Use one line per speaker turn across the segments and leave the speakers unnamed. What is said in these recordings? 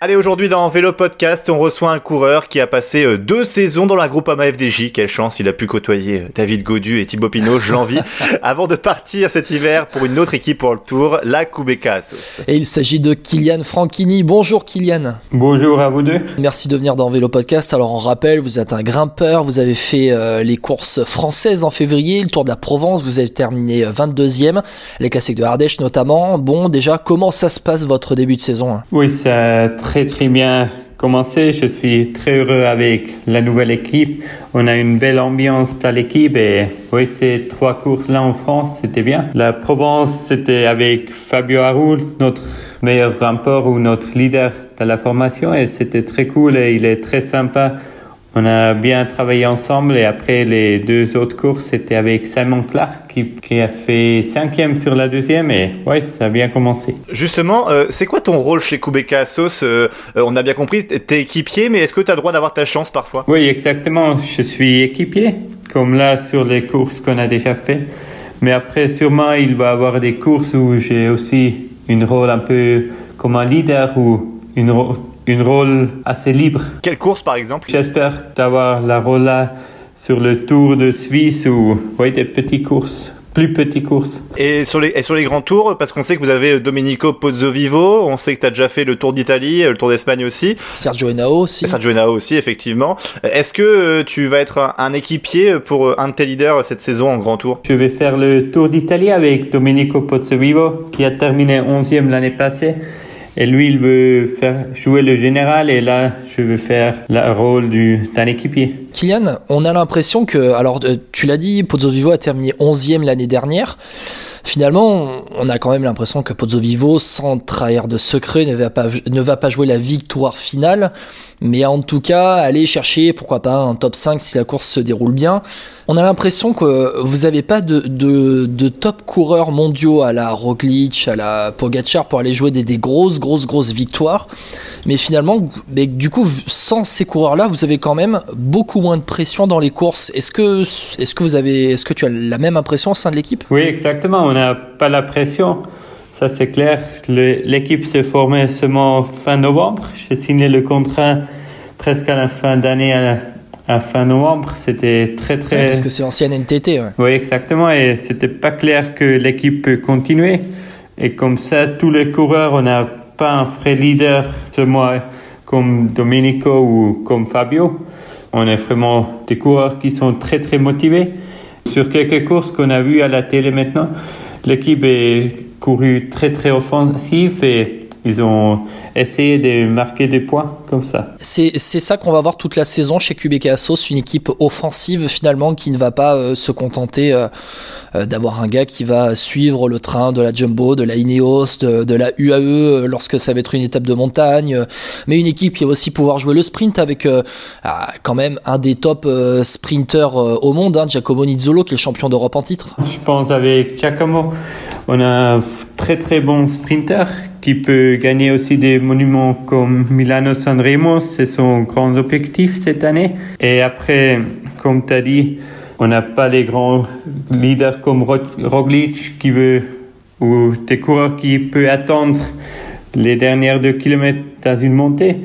Allez, aujourd'hui dans Vélo Podcast, on reçoit un coureur qui a passé euh, deux saisons dans la groupe AMA FDJ. Quelle chance, il a pu côtoyer euh, David Godu et Thibaut Pinot, je l'envie, avant de partir cet hiver pour une autre équipe pour le Tour, la Kubeka Assos.
Et il s'agit de Kylian Franchini. Bonjour Kylian.
Bonjour à vous deux.
Merci de venir dans Vélo Podcast. Alors on rappelle, vous êtes un grimpeur, vous avez fait euh, les courses françaises en février, le Tour de la Provence, vous avez terminé 22e, les classiques de Ardèche notamment. Bon, déjà, comment ça se passe votre début de saison hein?
Oui, ça a très très bien commencé. Je suis très heureux avec la nouvelle équipe. On a une belle ambiance dans l'équipe et oui, ces trois courses là en France, c'était bien. La Provence, c'était avec Fabio Aru, notre meilleur grimpeur ou notre leader de la formation et c'était très cool et il est très sympa. On a bien travaillé ensemble et après les deux autres courses, c'était avec Simon Clark qui, qui, a fait cinquième sur la deuxième et ouais, ça a bien commencé.
Justement, euh, c'est quoi ton rôle chez Kubeka Assos euh, On a bien compris, t'es équipier, mais est-ce que tu as le droit d'avoir ta chance parfois?
Oui, exactement. Je suis équipier, comme là sur les courses qu'on a déjà fait. Mais après, sûrement, il va y avoir des courses où j'ai aussi une rôle un peu comme un leader ou une une rôle assez libre.
Quelle course par exemple?
J'espère d'avoir la rôle là sur le Tour de Suisse ou oui, des petites courses plus petites courses.
Et sur les, et sur les grands tours, parce qu'on sait que vous avez Domenico Pozzovivo, on sait que tu as déjà fait le Tour d'Italie, le Tour d'Espagne aussi.
Sergio Henao aussi.
Sergio Henao aussi, effectivement. Est-ce que tu vas être un, un, équipier pour un de tes leaders cette saison en grand tour?
Je vais faire le Tour d'Italie avec Domenico Pozzovivo, qui a terminé 11e l'année passée. Et lui, il veut faire jouer le général et là, je veux faire le rôle d'un équipier.
Kylian, on a l'impression que, alors tu l'as dit, Pozzovivo a terminé 11e l'année dernière. Finalement, on a quand même l'impression que Pozzovivo, sans trahir de secret, ne va, pas, jouer la victoire finale, mais en tout cas, aller chercher, pourquoi pas, un top 5 si la course se déroule bien. On a l'impression que vous n'avez pas de, top coureurs mondiaux à la Roglic, à la Pogacar pour aller jouer des, des grosses, grosses, grosses victoires. Mais finalement, du coup, sans ces coureurs-là, vous avez quand même beaucoup moins de pression dans les courses. Est-ce que, est-ce que vous avez, est-ce que tu as la même impression au sein de l'équipe?
Oui, exactement. On n'a pas la pression. Ça, c'est clair. L'équipe s'est formée seulement fin novembre. J'ai signé le contrat presque à la fin d'année, à, à, fin novembre. C'était très, très.
Ouais, parce que c'est l'ancienne NTT, ouais.
Oui, exactement. Et c'était pas clair que l'équipe peut continuer. Et comme ça, tous les coureurs, on n'a pas un vrai leader, ce mois, comme Domenico ou comme Fabio. On est vraiment des coureurs qui sont très, très motivés. Sur quelques courses qu'on a vues à la télé maintenant, l'équipe est couru très très offensif et ils ont essayé de marquer des points comme ça.
C'est ça qu'on va voir toute la saison chez QBK Assos, une équipe offensive finalement qui ne va pas euh, se contenter euh, euh, d'avoir un gars qui va suivre le train de la Jumbo, de la Ineos, de, de, la UAE lorsque ça va être une étape de montagne, mais une équipe qui va aussi pouvoir jouer le sprint avec quand même un des top sprinters au monde, hein, Giacomo Nizzolo qui est le champion d'Europe en titre.
Je pense avec Giacomo, on a très très bon sprinter qui peut gagner aussi des monuments comme Milano Sanremo, c'est son grand objectif cette année. Et après, comme tu as dit, on n'a pas les grands leaders comme Roglic qui veut, ou des coureurs qui peuvent attendre les dernières deux kilomètres dans une montée.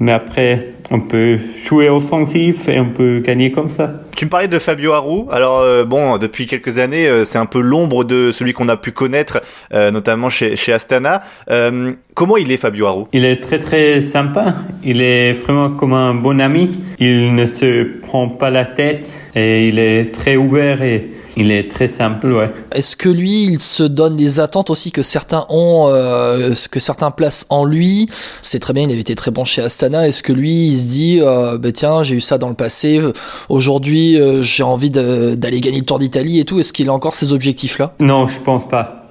Mais après, on peut jouer offensif et on peut gagner comme ça.
Tu me parlais de Fabio Aru. Alors euh, bon, depuis quelques années, euh, c'est un peu l'ombre de celui qu'on a pu connaître, euh, notamment chez, chez Astana. Euh, comment il est Fabio Aru
Il est très très sympa. Il est vraiment comme un bon ami. Il ne se prend pas la tête et il est très ouvert et il est très simple, ouais.
Est-ce que lui, il se donne les attentes aussi que certains ont, euh, que certains placent en lui? C'est très bien, il avait été très bon chez Astana. Est-ce que lui, il se dit, euh, bah, tiens, j'ai eu ça dans le passé, aujourd'hui, euh, j'ai envie d'aller gagner le Tour d'Italie et tout? Est-ce qu'il a encore ces objectifs-là?
Non, je pense pas.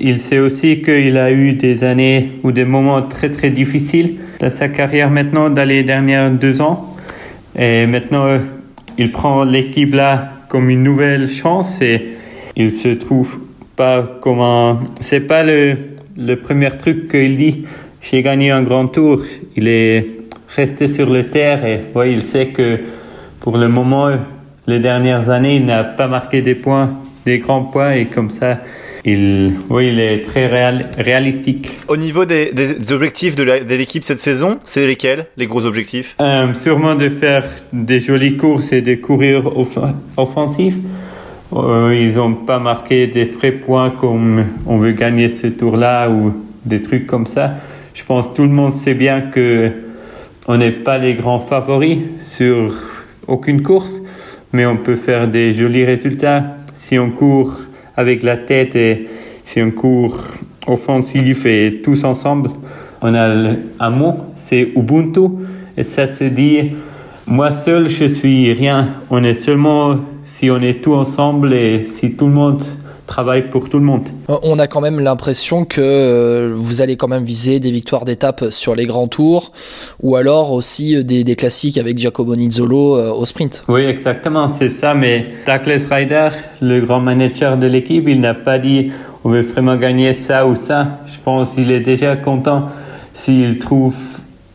Il sait aussi qu'il a eu des années ou des moments très très difficiles dans sa carrière maintenant, dans les dernières deux ans. Et maintenant, il prend l'équipe là comme une nouvelle chance et il se trouve pas comme un... C'est pas le, le premier truc qu'il dit. J'ai gagné un grand tour. Il est resté sur le terre et ouais, il sait que pour le moment, les dernières années, il n'a pas marqué des points, des grands points et comme ça, il, oui, il est très réal, réalistique.
Au niveau des, des objectifs de l'équipe cette saison, c'est lesquels les gros objectifs?
Euh, Sûrement de faire des jolies courses et des courir off offensifs. Euh, ils n'ont pas marqué des frais points comme on veut gagner ce tour-là ou des trucs comme ça. Je pense que tout le monde sait bien que on n'est pas les grands favoris sur aucune course, mais on peut faire des jolis résultats si on court avec la tête et si on court offensif et tous ensemble. On a un mot, c'est Ubuntu, et ça se dit, moi seul je suis rien. On est seulement si on est tous ensemble et si tout le monde travaille pour tout le monde.
On a quand même l'impression que euh, vous allez quand même viser des victoires d'étape sur les grands tours ou alors aussi des, des classiques avec Giacomo Nizzolo euh, au sprint.
Oui, exactement, c'est ça. Mais Douglas Ryder, le grand manager de l'équipe, il n'a pas dit on veut vraiment gagner ça ou ça. Je pense qu'il est déjà content s'il trouve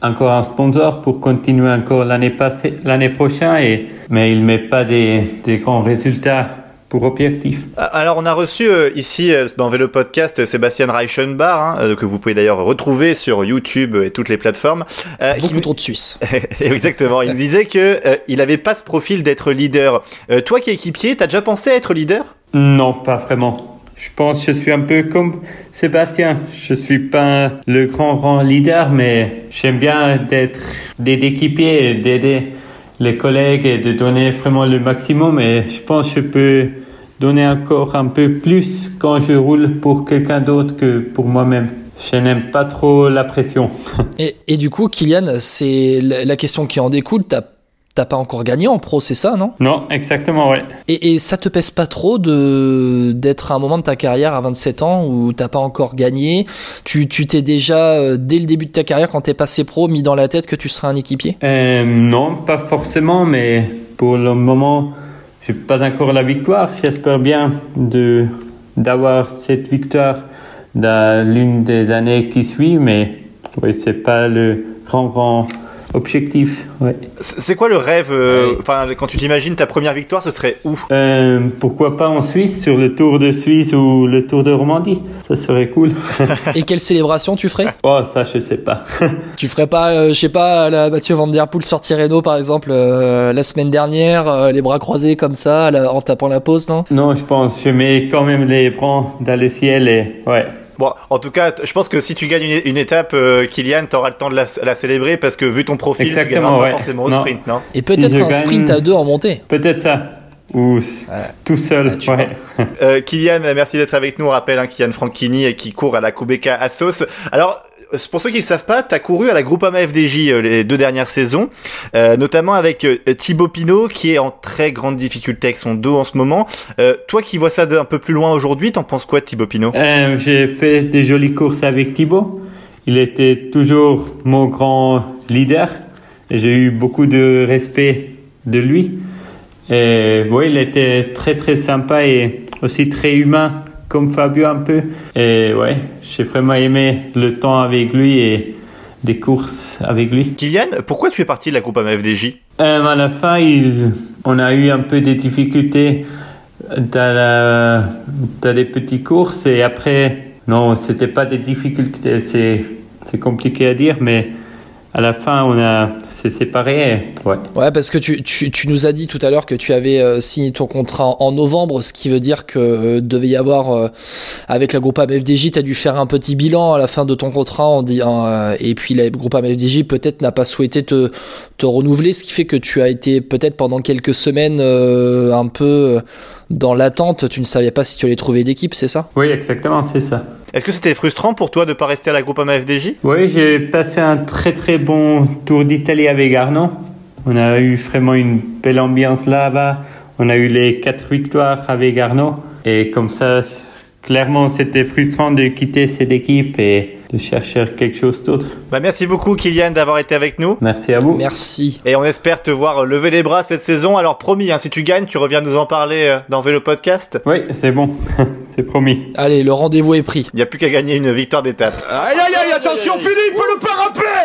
encore un sponsor pour continuer encore l'année passée, l'année prochaine. Et, mais il met pas des, des grands résultats pour objectif.
Alors on a reçu euh, ici euh, dans Vélo Podcast Sébastien Reichenbach, hein, euh, que vous pouvez d'ailleurs retrouver sur YouTube et toutes les plateformes.
Euh, Beaucoup qui... trop de Suisse.
Exactement. Il disait que il avait pas ce profil d'être leader. toi qui es équipier, t'as déjà pensé à être leader?
Non, pas vraiment. Je pense que je suis un peu comme Sébastien. Je suis pas le grand grand leader, mais j'aime bien d'être d'aider équipier et d'aider les collègues et de donner vraiment le maximum. Et je pense que je peux donner encore un peu plus quand je roule pour quelqu'un d'autre que pour moi-même. Je n'aime pas trop la pression.
et, du coup, Kylian, c'est la question qui en découle. T'as pas encore gagné en pro, c'est ça, non?
Non, exactement, ouais.
Et, et, ça te pèse pas trop de d'être à un moment de ta carrière à 27 ans où t'as pas encore gagné? Tu t'es déjà, euh, dès le début de ta carrière, quand t'es passé pro, mis dans la tête que tu serais un équipier?
Euh, Non, pas forcément, mais pour le moment, j'ai pas encore la victoire. J'espère bien de d'avoir cette victoire dans l'une des années qui suit, mais oui, c'est pas le grand grand objectif. Ouais.
C'est quoi le rêve Enfin, quand tu t'imagines ta première victoire, ce serait où?
Euh, Pourquoi pas en Suisse, sur le Tour de Suisse ou le Tour de Romandie Ça serait cool.
Et quelle célébration tu ferais?
Oh, ça, je sais pas.
tu ferais pas, euh, je sais pas, la Mathieu Van Der Poel sortir Renault par exemple euh, la semaine dernière, euh, les bras croisés comme ça, en tapant la pause, non?
Non, je pense. Je mets quand même les bras dans le ciel et ouais.
Bon, en tout cas, je pense que si tu gagnes une, une étape, euh, Kylian, t'auras le temps de la, la, célébrer parce que vu ton profil,
Exactement,
tu gagneras
ouais.
pas forcément au
non.
sprint, non
Et peut-être un sprint à deux en montée.
Peut-être ça. Ou tout seul.
Ah, tu
ouais.
euh, Kylian, merci d'être avec nous. On rappelle hein, Kylian Franchini euh, qui court à la Kubeka Assos. Alors, pour ceux qui ne savent pas, tu as couru à la Groupama FDJ euh, les deux dernières saisons, euh, notamment avec euh, Thibaut Pinot qui est en très grande difficulté avec son dos en ce moment. Euh, toi qui vois ça d'un peu plus loin aujourd'hui, t'en penses quoi Thibaut Pinot?
Euh, J'ai fait des jolies courses avec Thibaut. Il était toujours mon grand leader. J'ai eu beaucoup de respect de lui. Et il était très très sympa et aussi très humain, comme Fabio un peu. Et ouais, j'ai vraiment aimé le temps avec lui et des courses avec lui.
Kylian, pourquoi tu es parti de la Groupama FDJ
Euh, à la fin, il, on a eu un peu des difficultés dans, la, dans les petites courses et après, non, c'était pas des difficultés, c'est compliqué à dire, mais à la fin, on a s'est séparés. et- Ouais.
Ouais, parce que tu, tu, tu nous as dit tout à l'heure que tu avais euh, signé ton contrat en, en novembre, ce qui veut dire que euh, devait y avoir euh, avec la groupe FDJ, tu as dû faire un petit bilan à la fin de ton contrat en euh, et puis la groupe FDJ peut-être n'a pas souhaité te, te renouveler, ce qui fait que tu as été peut-être pendant quelques semaines un peu dans l'attente, tu ne savais pas si tu allais trouver d'équipe, c'est ça?
Oui, exactement, c'est ça.
Est-ce que c'était frustrant pour toi de pas rester à la Groupama FDJ
Oui, j'ai passé un très très bon tour d'Italie avec Arnaud. On a eu vraiment une belle ambiance là-bas. On a eu les quatre victoires avec Arnaud. Et comme ça, clairement, c'était frustrant de quitter cette équipe et de chercher quelque chose d'autre.
Bah, merci beaucoup Kylian d'avoir été avec nous.
Merci à vous.
Merci.
Et on espère te voir lever les bras cette saison. Alors promis, hein, si tu gagnes, tu reviens nous en parler euh, dans Vélo Podcast.
Oui, c'est bon, c'est promis.
Allez, le rendez-vous est pris.
Il n'y a plus qu'à gagner une victoire d'étape.
Aïe aïe aïe, attention Philippe,